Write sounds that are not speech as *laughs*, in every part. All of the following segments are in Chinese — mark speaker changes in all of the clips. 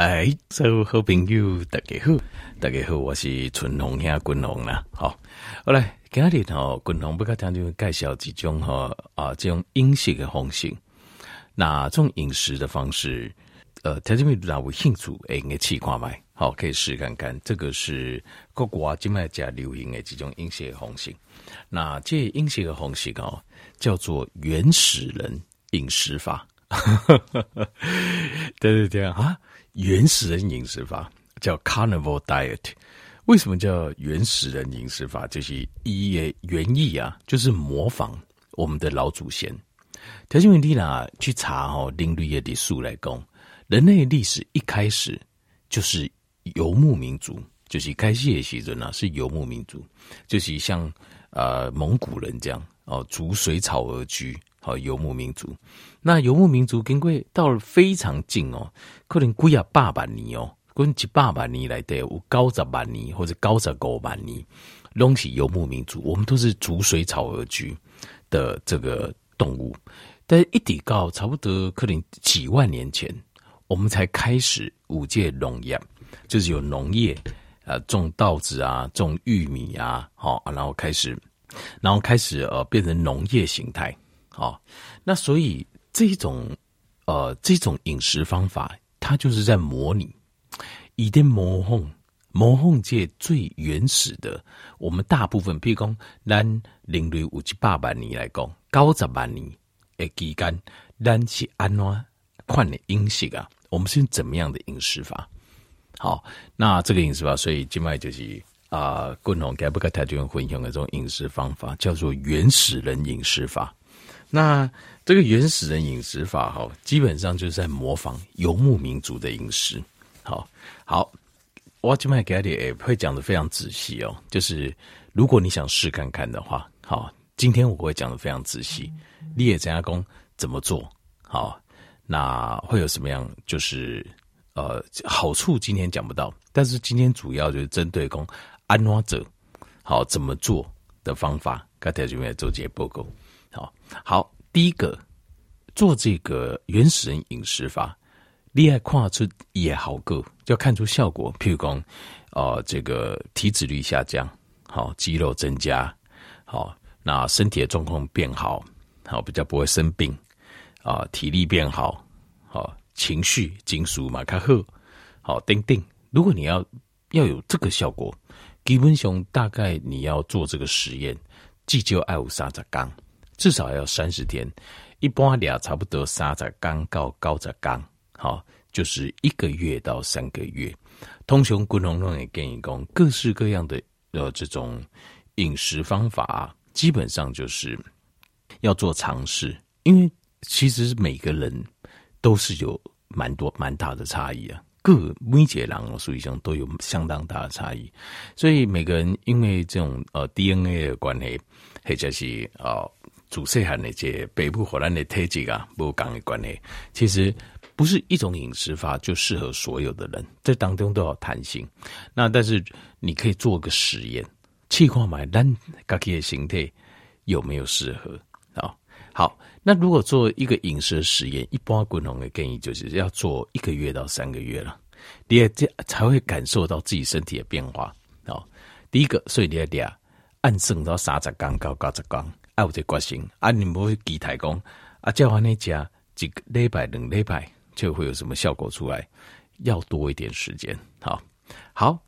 Speaker 1: 哎，所有好朋友大家好，大家好，我是春红兄君红啦。好，好来，今日吼，君红不甲听众介绍几种哈啊，这种饮食的方式。那种饮食的方式，呃，听众们如果有兴趣，哎，你试看卖，好，可以试看看。这个是各国今麦加流行的几种饮食的方式。那这饮食的方式哦，叫做原始人饮食法。*laughs* 对对对啊。原始人饮食法叫 Carnivore Diet，为什么叫原始人饮食法？就是一原意啊，就是模仿我们的老祖先。条件问题呢，去查哦，人类的树来讲，人类历史一开始就是游牧民族，就是开始的时阵啊，是游牧民族，就是像呃蒙古人这样哦，逐水草而居。好，游牧民族，那游牧民族经过到了非常近哦，可能几啊百年哦，可能几百年来的有高十万年或者高十五万年，拢是游牧民族，我们都是逐水草而居的这个动物，但是一直到差不多可能几万年前，我们才开始五界农业，就是有农业啊，种稻子啊，种玉米啊，好，然后开始，然后开始呃，变成农业形态。哦，那所以这种呃这种饮食方法，它就是在模拟，以的模仿模仿界最原始的。我们大部分，譬如讲，咱人类五七八百年来讲，高十万年诶期间，咱是安怎款的饮食啊？我们是用怎么样的饮食法？好，那这个饮食法，所以今麦就是啊，共同给不给台湾分享的这种饮食方法，叫做原始人饮食法。那这个原始人饮食法哈，基本上就是在模仿游牧民族的饮食。好，好，我今天给你会讲得非常仔细哦。就是如果你想试看看的话，好，今天我会讲得非常仔细。你也怎样讲怎么做？好，那会有什么样？就是呃，好处今天讲不到，但是今天主要就是针对讲安怎者好怎么做的方法，跟大家做这些报告。好，第一个做这个原始人饮食法，厉害跨出也好个，就要看出效果。譬如讲，呃，这个体脂率下降，好，肌肉增加，好，那身体的状况变好，好，比较不会生病，啊，体力变好，好，情绪、金属马卡赫，好，丁丁。如果你要要有这个效果，基本上大概你要做这个实验，至少要有三十天。至少要三十天，一般俩差不多三十刚到高十刚，好，就是一个月到三个月。通常滚龙龙也建议讲，各式各样的呃这种饮食方法，基本上就是要做尝试，因为其实每个人都是有蛮多蛮大的差异啊，各每个人属于上都有相当大的差异，所以每个人因为这种呃 DNA 的关系，或者是啊。主细汉那些北部火山的特质啊，不讲的关系，其实不是一种饮食法就适合所有的人，这当中都有弹性。那但是你可以做个实验，气化买单，自己的形态有没有适合啊？好，那如果做一个饮食实验，一般共同的建议就是要做一个月到三个月了，你也这才会感受到自己身体的变化啊。第一个，所以你要俩按算到三十天到九十天。爱有这决心啊！你不会期待讲啊，叫完那家几个礼拜、两礼拜就会有什么效果出来？要多一点时间。好，好。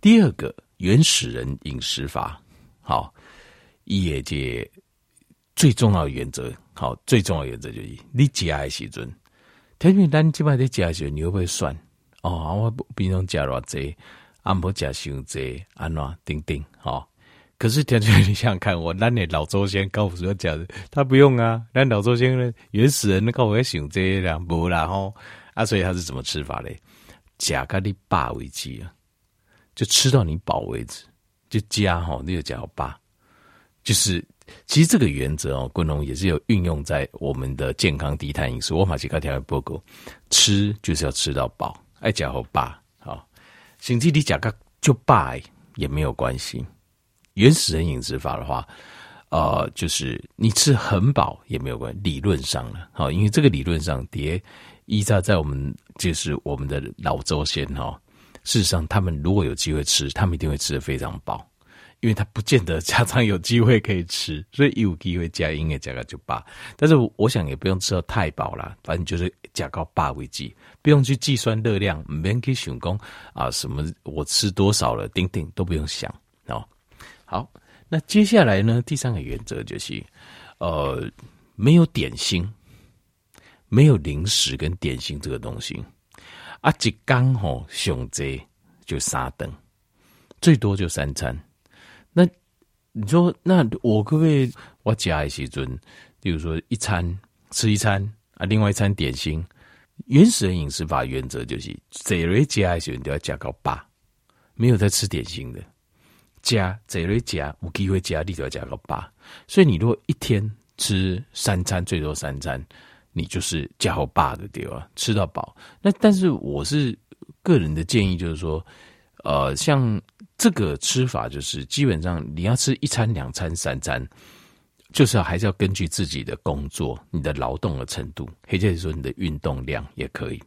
Speaker 1: 第二个原始人饮食法，好，业界最重要的原则，好，最重要的原则就是你食的时阵，特别咱即摆在食的时候，你会不会算？哦，我平常食偌济，啊，无食伤济，安怎等等，好。可是，天天你想想看，我那你老祖先告诉我讲，他不用啊。那老祖先呢，原始人告诉我想这样不然后啊，所以他是怎么吃法嘞？加咖喱霸为止啊，就吃到你饱为止，就加哈，那个加霸，就是其实这个原则哦，昆龙也是有运用在我们的健康低碳饮食。我马吉卡条报告，吃就是要吃到饱，爱加好霸，好，甚至你加咖就饱也没有关系。原始人饮食法的话，呃，就是你吃很饱也没有关系，理论上了，好，因为这个理论上，叠依照在我们就是我们的老祖先哈，事实上他们如果有机会吃，他们一定会吃得非常饱。因为他不见得常常有机会可以吃，*laughs* 所以有机会加音乐加个就罢。但是我想也不用吃到太饱了，反正就是加高八为基，不用去计算热量，不用去想功啊什么我吃多少了，丁丁都不用想哦。好，那接下来呢，第三个原则就是，呃，没有点心，没有零食跟点心这个东西啊，一刚好上济就三顿，最多就三餐。那你说，那我可不可以我加一些准？比如说一餐吃一餐啊，另外一餐点心。原始人饮食法原则就是，这瑞加一些都要加到八，没有在吃点心的。加这瑞加，有机会加，你都要加个八。所以你如果一天吃三餐，最多三餐，你就是加好八的对吧？吃到饱。那但是我是个人的建议，就是说，呃，像。这个吃法就是基本上你要吃一餐、两餐、三餐，就是还是要根据自己的工作、你的劳动的程度，或者是说你的运动量也可以。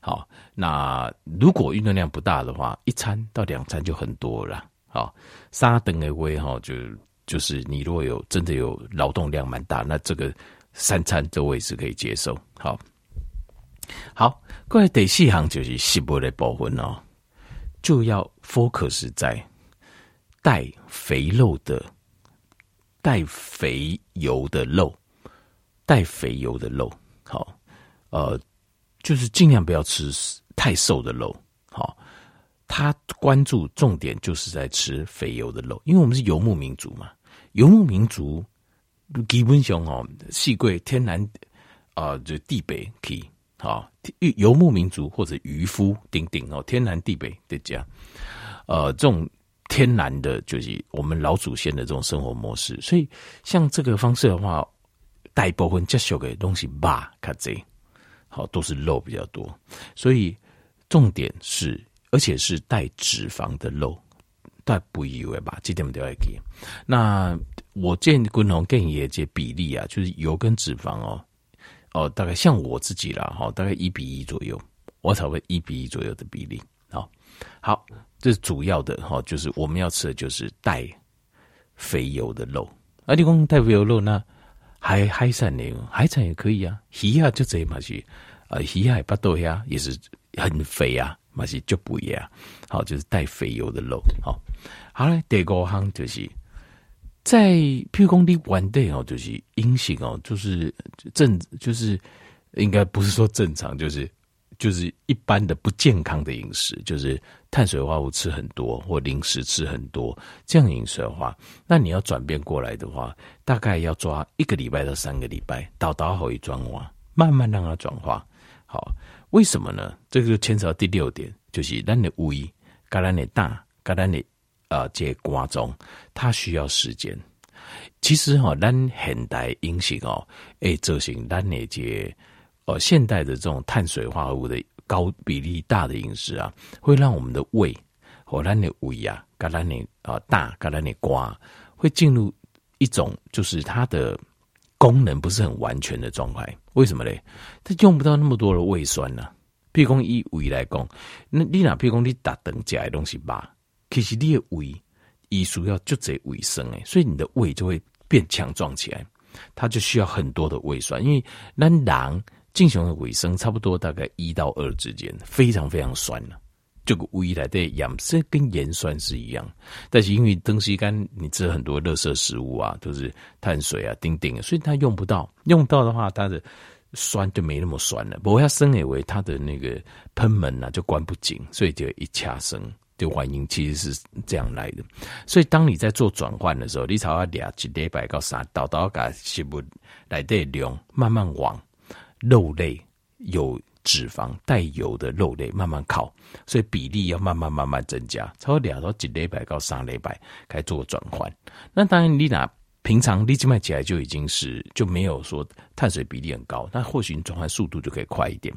Speaker 1: 好，那如果运动量不大的话，一餐到两餐就很多了。好，三等的话哈，就就是你如果有真的有劳动量蛮大，那这个三餐这位是可以接受。好，好，各位第四行就是食物的部分哦。就要 focus 在带肥肉的、带肥油的肉、带肥油的肉。好，呃，就是尽量不要吃太瘦的肉。他关注重点就是在吃肥油的肉，因为我们是游牧民族嘛。游牧民族基本上哦，细贵天然啊、就地北可以。好，游牧民族或者渔夫，顶顶哦，天南地北的家，呃，这种天然的，就是我们老祖先的这种生活模式。所以，像这个方式的话，大部分接受的东西吧，卡这，好，都是肉比较多。所以，重点是，而且是带脂肪的肉，带不以为吧，这点都要记。那我建议共同建议这比例啊，就是油跟脂肪哦。哦，大概像我自己啦，哈，大概一比一左右，我差不多一比一左右的比例。好，好，这是主要的哈，就是我们要吃的就是带肥油的肉。啊，你讲带肥油肉，那海海产呢？海产也可以啊，鱼啊就这嘛是，啊鱼海巴豆呀也是很肥啊，嘛是就不一样。好，就是带肥油的肉。好，好嘞，第五行就是。在譬如讲你玩的哦，就是阴性哦，就是正，就是应该不是说正常，就是就是一般的不健康的饮食，就是碳水化合物吃很多或零食吃很多这样饮食的话，那你要转变过来的话，大概要抓一个礼拜到三个礼拜，倒倒好一转化，慢慢让它转化。好，为什么呢？这个就牵扯到第六点，就是咱的胃，跟咱的胆，跟咱的。啊，这瓜中它需要时间。其实哈，咱现代饮食哦，诶，执行咱那些呃现代的这种碳水化合物的高比例大的饮食啊，会让我们的胃和咱的胃啊，跟咱的啊大，跟咱的瓜，会进入一种就是它的功能不是很完全的状态。为什么嘞？它用不到那么多的胃酸呢、譬如讲以胃来讲，那你哪譬如讲你打等加的东西吧。其实你的胃，医术要就这卫生哎，所以你的胃就会变强壮起来，它就需要很多的胃酸，因为那狼进行的卫生差不多大概一到二之间，非常非常酸了。这个胃来的盐色跟盐酸是一样，但是因为东西干，你吃很多垃圾食物啊，都是碳水啊，丁丁，所以它用不到，用到的话，它的酸就没那么酸了。不过它生以为它的那个喷门啊就关不紧，所以就一掐生。的原因其实是这样来的，所以当你在做转换的时候，你才要俩几礼拜到三，到到把食物来的量慢慢往肉类有脂肪带油的肉类慢慢烤，所以比例要慢慢慢慢增加，超过俩到几礼拜到三礼拜开始做转换。那当然你拿。平常立即卖起来就已经是就没有说碳水比例很高，那或许你转换速度就可以快一点。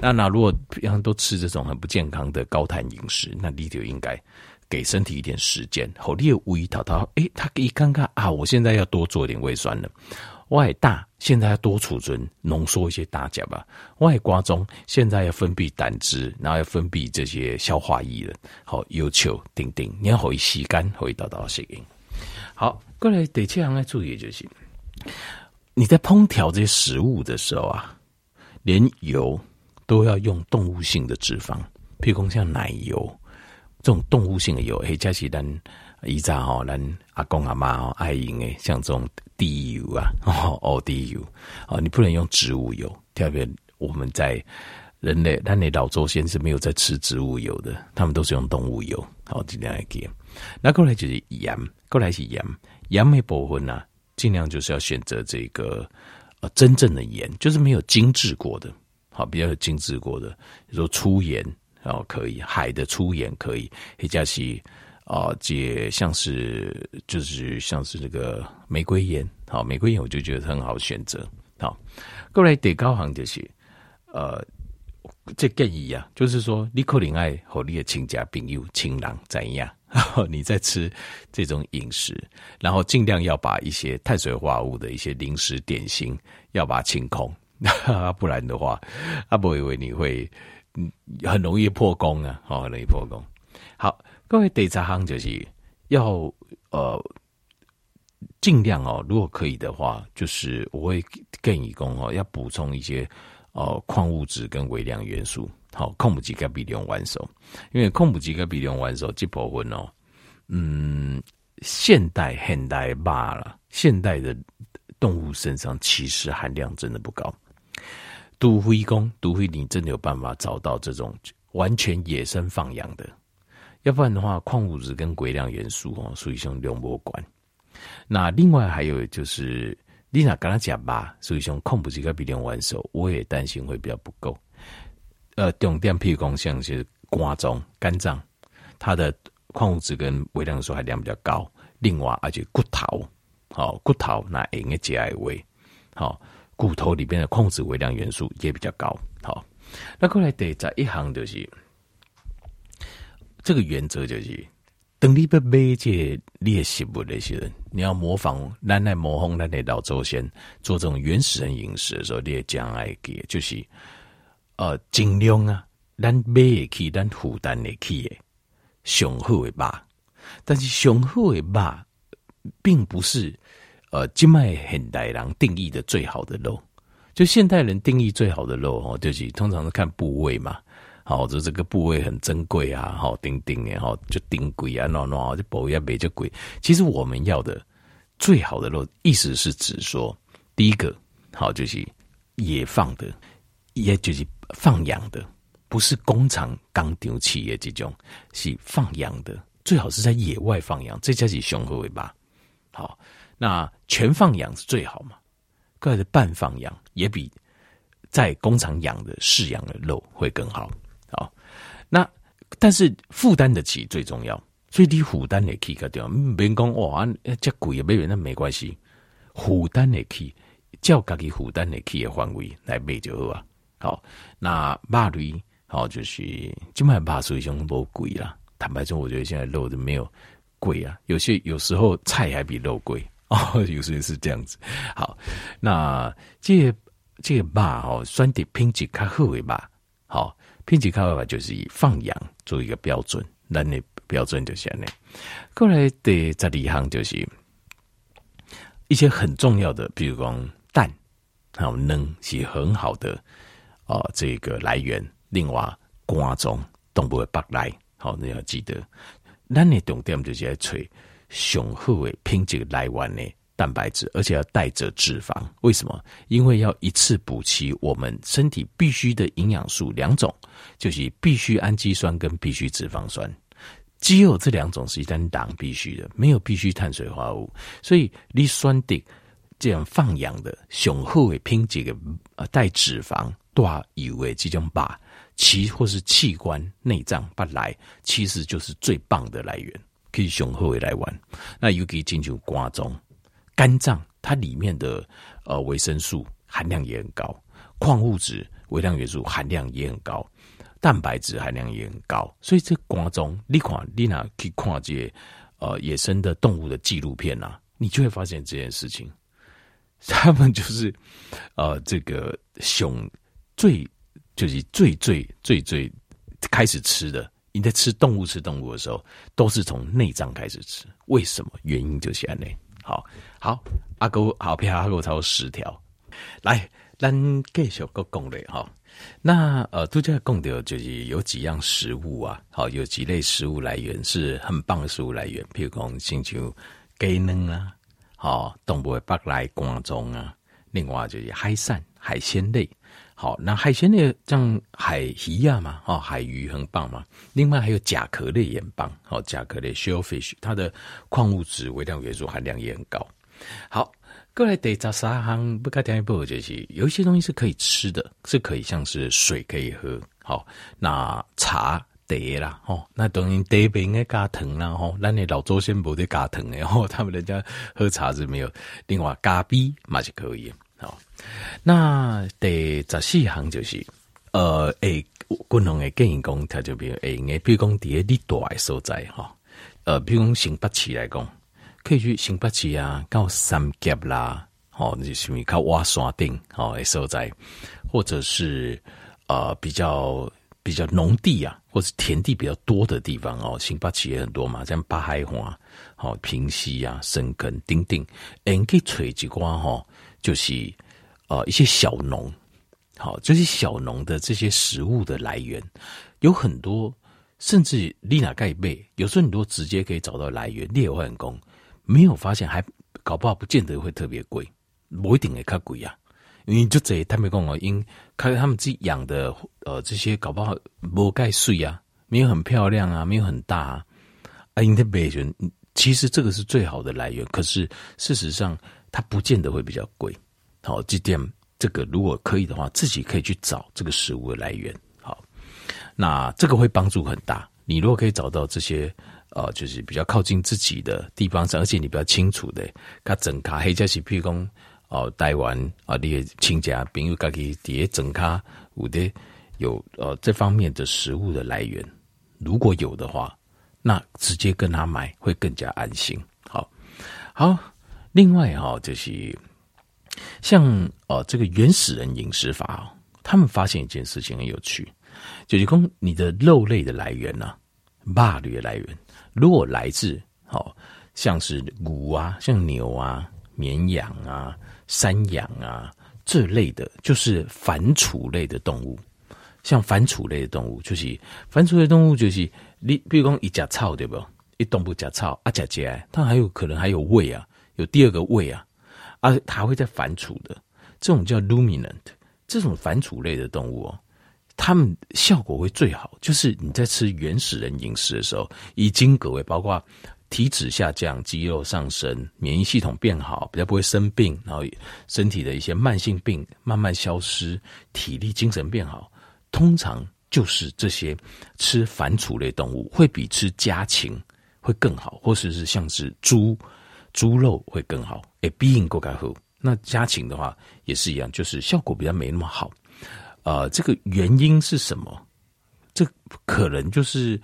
Speaker 1: 那那如果平常都吃这种很不健康的高碳饮食，那你就应该给身体一点时间。好，你有胃淘淘，诶，他可以看看啊，我现在要多做一点胃酸了。外大现在要多储存浓缩一些大甲吧，外瓜中现在要分泌胆汁，然后要分泌这些消化液了。好，要求顶顶，你要可以吸干，可以达到适应。好，过来第七项要注意就行，你在烹调这些食物的时候啊，连油都要用动物性的脂肪，譬如像奶油这种动物性的油，嘿，加起来。以前吼，咱阿公阿妈哦爱用诶，像这种低油啊，*laughs* 哦低油哦，你不能用植物油。特别我们在人类，咱的老祖先是没有在吃植物油的，他们都是用动物油。好，尽量来给。那过来就是盐，过来是盐，盐的部分呢，尽量就是要选择这个呃真正的盐，就是没有精制过的，好，比较有精制过的，比如说粗盐哦可以，海的粗盐可以，或者是。啊，解像是就是像是这个玫瑰盐，好，玫瑰盐我就觉得很好选择。好，过来第九项就是，呃，这建议啊，就是说你可能爱和你的亲家朋友亲人怎样，*laughs* 你在吃这种饮食，然后尽量要把一些碳水化合物的一些零食点心要把它清空，*laughs* 不然的话，阿伯以为你会嗯很容易破功啊，好，很容易破功。好。各位第十项就是要呃尽量哦，如果可以的话，就是我会建议讲哦，要补充一些呃矿物质跟微量元素。好，矿物质跟微量元素，因为矿物质跟微量元素这部分哦，嗯，现代现代罢了，现代的动物身上其实含量真的不高。除非讲，除非你真的有办法找到这种完全野生放养的。要不然的话，矿物质跟微量元素哦，属于像两不管。那另外还有就是，你娜跟他讲吧，属于像矿物质跟微量元素，我也担心会比较不够。呃，重点譬如讲像是肝脏、肝脏，它的矿物质跟微量元素含量比较高。另外，而且骨头，好骨头那应该加一位，好骨头里边的矿物质、微量元素也比较高。好，那过来第十一行就是。这个原则就是，等你要买这猎食物那些人，你要模仿咱来模仿咱的老祖先做这种原始人饮食的时候，你也将来给就是，呃，尽量啊，咱买得起，咱负担得起的上好的肉，但是上好的肉，并不是呃，今麦现代人定义的最好的肉。就现代人定义最好的肉哦，就是通常是看部位嘛。好，就这个部位很珍贵啊，好，顶顶的，好，就顶贵啊，喏喏，就保也没就贵。其实我们要的最好的肉，意思是指说，第一个好就是野放的，也就是放养的，不是工厂钢丢企业这种，是放养的，最好是在野外放养，这才是雄厚尾巴。好，那全放养是最好嘛？各的半放养也比在工厂养的饲养的肉会更好。那但是负担得起最重要，所以你负担得起个掉，别讲哇，这贵也没有那没关系，负担得起，照家己负担得起的范围来买就好啊。好，那肉类好就是基本上肉属于上不贵啦。坦白说，我觉得现在肉都没有贵啊，有些有时候菜还比肉贵 *laughs* 哦，有时候是这样子。好，那这个、这个肉哦，选择品质较好的肉，好。品质考核法就是以放养做一个标准，那你标准就是那。过来的十二项就是一些很重要的，比如讲蛋还有能是很好的啊、呃，这个来源。另外，肝脏动物的白来，好，你要记得。那你重点就是要找上好的品质来源呢。蛋白质，而且要带着脂肪，为什么？因为要一次补齐我们身体必须的营养素两种，就是必需氨基酸跟必需脂肪酸。只有这两种是一单党必须的，没有必需碳水化合物。所以你酸的这样放养的雄厚的品质的呃带脂肪、大油的这种把其或是器官内脏不来，其实就是最棒的来源，可以雄厚的来玩。那尤其进入瓜中。肝脏它里面的呃维生素含量也很高，矿物质、微量元素含量也很高，蛋白质含量也很高，所以这肝中你看你哪去看这些呃野生的动物的纪录片呐、啊，你就会发现这件事情。*laughs* 他们就是呃这个熊最就是最最最最开始吃的。你在吃动物吃动物的时候，都是从内脏开始吃。为什么？原因就是安内。好好，阿哥好，皮阿哥超过十条。来，咱继续个讲嘞哈。那呃，度假讲的就是有几样食物啊，好，有几类食物来源是很棒的食物来源，譬如讲，像像鸡卵啊，好，动物的北来肝脏啊，另外就是海产海鲜类。好，那海鲜类像海鱼啊嘛，哦，海鱼很棒嘛。另外还有甲壳类也棒，哦，甲壳类 shellfish，它的矿物质、微量元素含量也很高。好，过来第十三项不该讲一步就是，有一些东西是可以吃的，是可以像是水可以喝。好，那茶茶啦，哦，那当然茶不应该加糖啦，吼，那你老祖先不得加糖的，吼，他们人家喝茶是没有。另外咖啡嘛是可以。好，那第十四行就是，呃，诶，均衡的建议讲，他就比如诶，比如讲伫个你大的所在哈，呃，比如讲新北市来讲，可以去新北市啊，到三峡啦，哦，那什么靠挖山顶哦诶所在，或者是呃比较比较农地啊，或是田地比较多的地方哦，新北市也很多嘛，像八海花、好平溪啊、深埂、丁丁，诶，可以采几瓜哈。就是，呃，一些小农，好，这些小农的这些食物的来源有很多，甚至丽娜盖贝，有时候你都直接可以找到来源。猎换工没有发现，还搞不好不见得会特别贵，不一定会较贵啊。因为就这他们讲哦，因看他们自己养的，呃，这些搞不好没盖碎啊，没有很漂亮啊，没有很大啊。啊，因的贝源其实这个是最好的来源，可是事实上。它不见得会比较贵，好，这点这个如果可以的话，自己可以去找这个食物的来源，好，那这个会帮助很大。你如果可以找到这些，呃，就是比较靠近自己的地方上，而且你比较清楚的，它整卡黑加西譬如讲，哦，台湾啊，你的亲家朋友家己底下整卡有的有呃这方面的食物的来源，如果有的话，那直接跟他买会更加安心。好，好。另外哈，就是像呃这个原始人饮食法，他们发现一件事情很有趣，就是说你的肉类的来源呢，肉类的来源，如果来自好像是牛啊，像牛啊、绵羊啊、山羊啊这类的，就是反刍类的动物。像反刍类的动物，就是反刍类动物，就是你比如讲一夹草对不？一动物夹草啊夹夹，它还有可能还有胃啊。有第二个胃啊，而它会在反刍的，这种叫 luminant，这种反刍类的动物哦，它们效果会最好，就是你在吃原始人饮食的时候，以经各位包括体脂下降、肌肉上升、免疫系统变好，比较不会生病，然后身体的一些慢性病慢慢消失，体力精神变好，通常就是这些吃反刍类动物会比吃家禽会更好，或者是像是猪。猪肉会更好，诶，比因够该喝。那家禽的话也是一样，就是效果比较没那么好。呃，这个原因是什么？这可能就是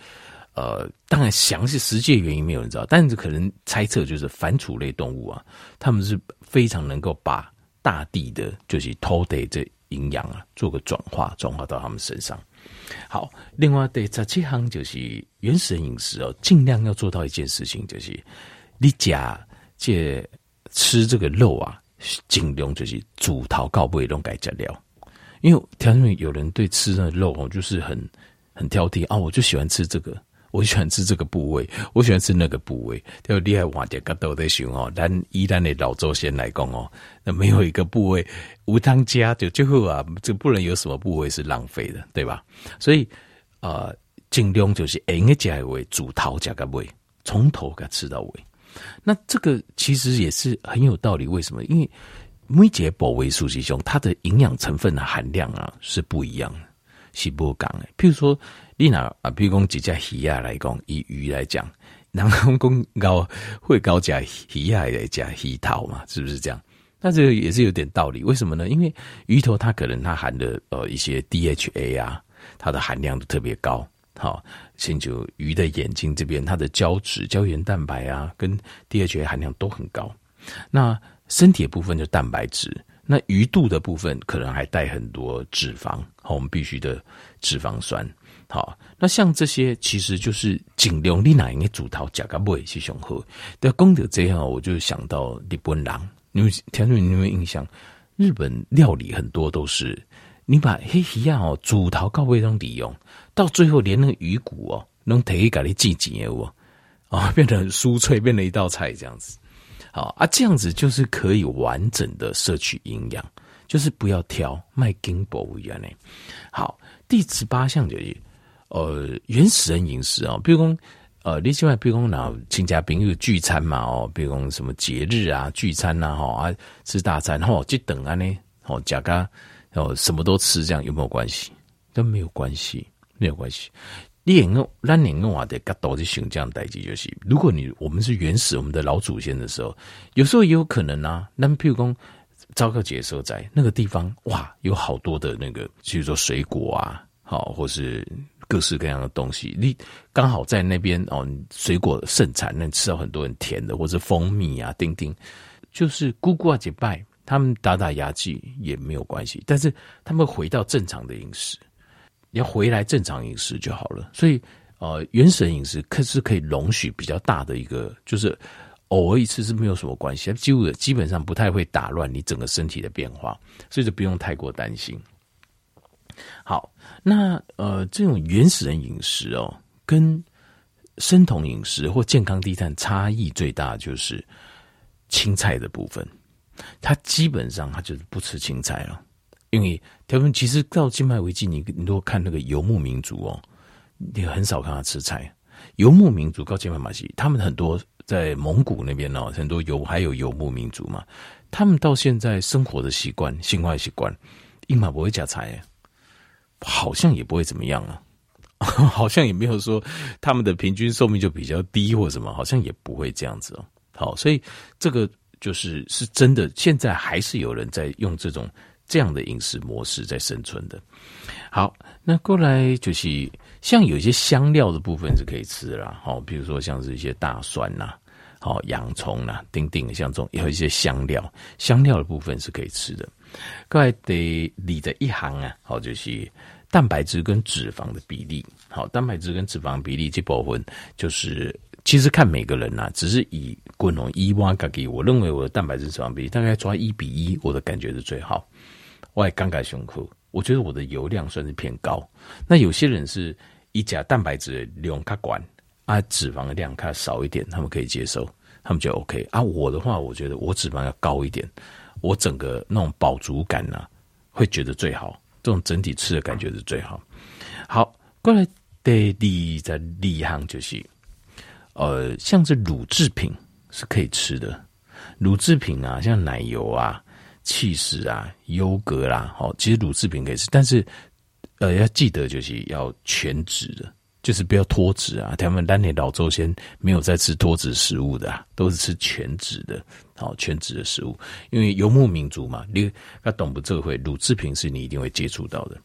Speaker 1: 呃，当然详细实际原因没有人知道，但是可能猜测就是反刍类动物啊，他们是非常能够把大地的，就是土地这营养啊，做个转化，转化到他们身上。好，另外对这几行就是原始人饮食哦，尽量要做到一件事情，就是你家。借吃这个肉啊，尽量就是煮头到尾都改加料，因为条件有人对吃那肉哦，就是很很挑剔啊，我就喜欢吃这个，我喜欢吃这个部位，我喜欢吃那个部位，要厉害话点个都得行哦。但一旦你老祖先来讲哦，那没有一个部位无当家就最后啊，就不能有什么部位是浪费的，对吧？所以呃，尽量就是应该加尾煮头加个尾，从头给吃到尾。那这个其实也是很有道理，为什么？因为每节保维素其中它的营养成分的含量啊是不一样的，是不一样的。譬如说，你拿啊，譬如讲几只鱼啊来讲，以鱼来讲，然后公高会高加鱼啊来加鱼头嘛，是不是这样？那这个也是有点道理，为什么呢？因为鱼头它可能它含的呃一些 DHA 啊，它的含量都特别高。好，先就鱼的眼睛这边，它的胶质、胶原蛋白啊，跟 DHA 含量都很高。那身体的部分就蛋白质，那鱼肚的部分可能还带很多脂肪，好，我们必须的脂肪酸。好，那像这些其实就是尽量你哪应该煮汤加个味去雄厚。但讲到这样，我就想到日本人，你们听众你有没有印象？日本料理很多都是你把黑皮啊哦煮汤高味中利用，到最后连那个鱼骨哦，能提一个你自己哦，啊，*laughs* 变得很酥脆，变成一道菜这样子。好啊，这样子就是可以完整的摄取营养，就是不要挑卖金箔一样的。好，第十八项就是。呃，原始人饮食哦，比如说，呃，你喜欢比如说那亲家朋友聚餐嘛哦，比如说什么节日啊聚餐呐哈啊吃大餐吼，就等啊呢哦，加个哦什么都吃，这样有没有关系？都没有关系，没有关系。你用咱用话的角度去想这样代志就是，如果你我们是原始我们的老祖先的时候，有时候也有可能啊，那譬如说昭告节时候在那个地方哇，有好多的那个，比如说水果啊，好或是。各式各样的东西，你刚好在那边哦，水果盛产，能吃到很多很甜的，或者蜂蜜啊，丁丁，就是姑姑啊结拜，他们打打牙祭也没有关系，但是他们回到正常的饮食，你要回来正常饮食就好了。所以，呃，原始饮食可是可以容许比较大的一个，就是偶尔一次是没有什么关系，几乎基本上不太会打乱你整个身体的变化，所以就不用太过担心。好，那呃，这种原始人饮食哦，跟生酮饮食或健康低碳差异最大就是青菜的部分。他基本上他就是不吃青菜了，因为他们其实到今麦为止，你你如果看那个游牧民族哦，你很少看他吃菜。游牧民族到今麦马西，他们很多在蒙古那边哦，很多游还有游牧民族嘛，他们到现在生活的习惯、生活习惯，伊嘛不会加菜。好像也不会怎么样啊，*laughs* 好像也没有说他们的平均寿命就比较低或什么，好像也不会这样子哦。好，所以这个就是是真的，现在还是有人在用这种这样的饮食模式在生存的。好，那过来就是像有一些香料的部分是可以吃的啦，好，比如说像是一些大蒜呐，好，洋葱呐，丁丁，像这种也有一些香料，香料的部分是可以吃的。过来得理的一行啊，好，就是。蛋白质跟脂肪的比例，好，蛋白质跟脂肪比例这部分就是，其实看每个人呐、只是以滚龙一挖嘎给，我认为我的蛋白质脂肪比例大概抓一比一，我的感觉是最好。我也刚改胸口，我觉得我的油量算是偏高。那有些人是一加蛋白质量卡管啊，脂肪的量卡少一点，他们可以接受，他们就 OK 啊。我的话，我觉得我脂肪要高一点，我整个那种饱足感呢、啊，会觉得最好。这种整体吃的感觉是最好。好，过来第二在立行就是，呃，像是乳制品是可以吃的，乳制品啊，像奶油啊、起司啊、优格啦，好，其实乳制品可以吃，但是呃，要记得就是要全脂的。就是不要脱脂啊！他们当年老祖先没有在吃脱脂食物的，啊，都是吃全脂的，好全脂的食物。因为游牧民族嘛，你他懂不？这会乳制品是你一定会接触到的。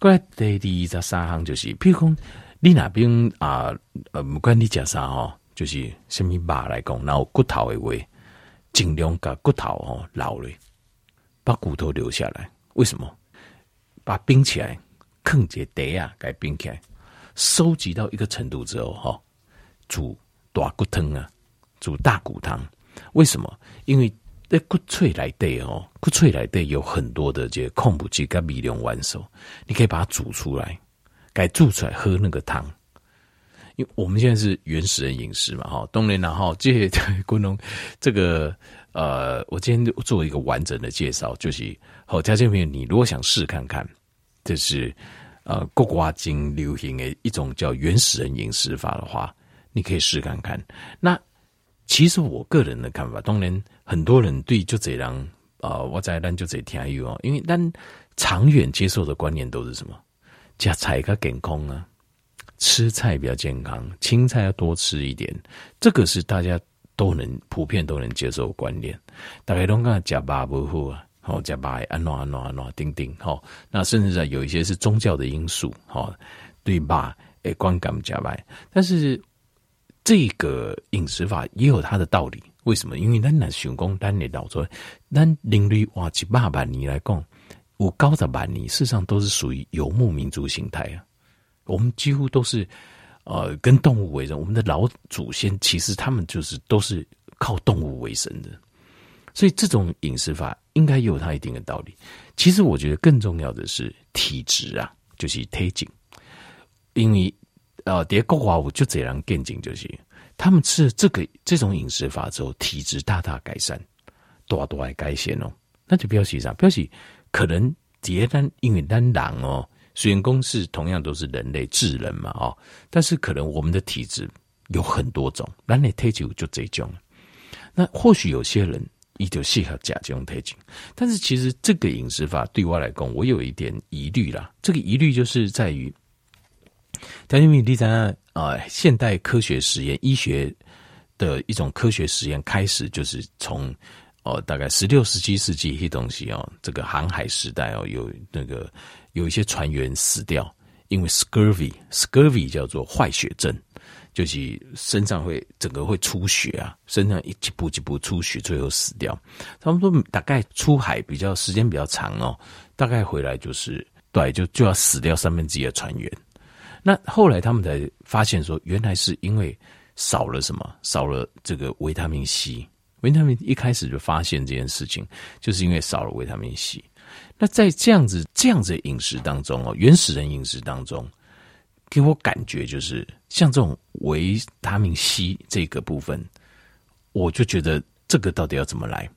Speaker 1: 过来第第一、三行就是，譬如讲你那边啊，呃，不管你讲啥哈，就是什么肉来讲，然后骨头的话，尽量把骨头哦留了，把骨头留下来。为什么？把冰起来，坑节得啊，给冰起来。收集到一个程度之后，哈，煮大骨汤啊，煮大骨汤。为什么？因为在骨髓来对哦，骨髓来对有很多的这个矿物质跟微量元素，你可以把它煮出来，该煮出来喝那个汤。因为我们现在是原始人饮食嘛，哈，当然然后这些观 *laughs* 众，这个呃，我今天做一个完整的介绍，就是好，家这边你如果想试看看，这是。呃，国外经流行的一种叫原始人饮食法的话，你可以试看看。那其实我个人的看法，当然很多人对就这样啊，我在咱就这听有哦，因为咱长远接受的观念都是什么？加菜个健康啊，吃菜比较健康，青菜要多吃一点，这个是大家都能普遍都能接受观念。大家都讲加巴不好啊。好，加白安诺安诺安诺丁丁，好，那甚至在有一些是宗教的因素，好，对吧？诶，观感加白，但是这个饮食法也有它的道理。为什么？因为咱那想讲，咱的老祖，咱人类哇几百万年来讲，有高的万年，事实上都是属于游牧民族形态啊。我们几乎都是呃跟动物为生，我们的老祖先其实他们就是都是靠动物为生的，所以这种饮食法应该有它一定的道理。其实我觉得更重要的是体质啊，就是体质，因为呃，叠国华我就这样见证就是。他们吃了这个这种饮食法之后，体质大大改善，多多爱改善哦。那就表示啥？表示可能迭单因为单狼哦，虽然公是同样都是人类智人嘛哦，但是可能我们的体质有很多种，人类体质就这种。那或许有些人也就适合加这种体质，但是其实这个饮食法对我来讲，我有一点疑虑啦。这个疑虑就是在于。但因为第三啊，现代科学实验、医学的一种科学实验开始，就是从哦，大概十六、十七世纪一些东西哦，这个航海时代哦，有那个有一些船员死掉，因为 scurvy，scurvy 叫做坏血症，就是身上会整个会出血啊，身上一几步几步出血，最后死掉。他们说大概出海比较时间比较长哦，大概回来就是对，就就要死掉三分之一的船员。那后来他们才发现说，原来是因为少了什么？少了这个维他命 C。维他命一开始就发现这件事情，就是因为少了维他命 C。那在这样子这样子饮食当中哦，原始人饮食当中，给我感觉就是像这种维他命 C 这个部分，我就觉得这个到底要怎么来？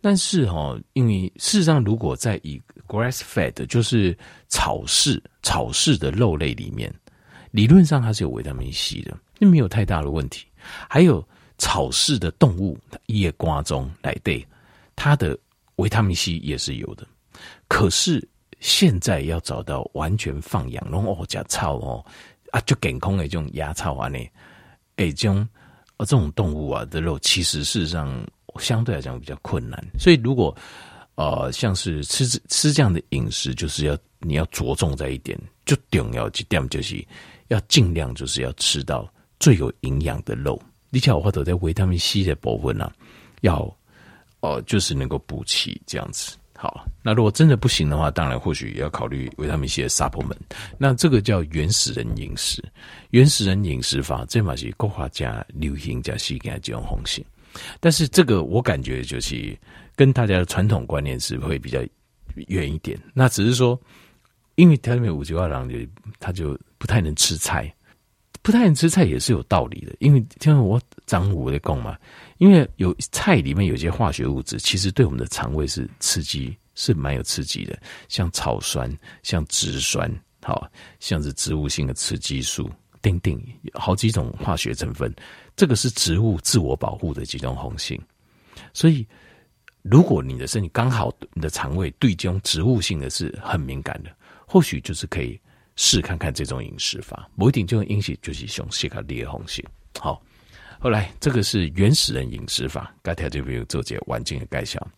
Speaker 1: 但是哈，因为事实上，如果在以 grass fed 就是草饲草饲的肉类里面。理论上它是有维他命 C 的，那没有太大的问题。还有草饲的动物，夜瓜中来对它的维他命 C 也是有的。可是现在要找到完全放养，然后哦加草哦啊，就健康的这种野草啊呢，哎，这种这种动物啊的肉，其实事实上相对来讲比较困难。所以如果呃像是吃吃这样的饮食，就是要你要着重在一点，就重要一点就是。要尽量就是要吃到最有营养的肉，你像我话都在维他命 C 的部分呢，要、呃，就是能够补齐这样子。好，那如果真的不行的话，当然或许也要考虑维他命 C 的 supplement。那这个叫原始人饮食，原始人饮食法，这嘛是国画家流行加西加这种红性。但是这个我感觉就是跟大家的传统观念是会比较远一点。那只是说，因为台面五九二郎就他就。不太能吃菜，不太能吃菜也是有道理的，因为听我长我的讲嘛，因为有菜里面有些化学物质，其实对我们的肠胃是刺激，是蛮有刺激的，像草酸、像植酸，好像是植物性的雌激素，丁丁，好几种化学成分，这个是植物自我保护的几种红性，所以如果你的身体刚好你的肠胃对这种植物性的是很敏感的，或许就是可以。试看看这种饮食法，不一定就引起就是熊西卡裂红性。好，后来这个是原始人饮食法，该条这边有做这完整的介绍。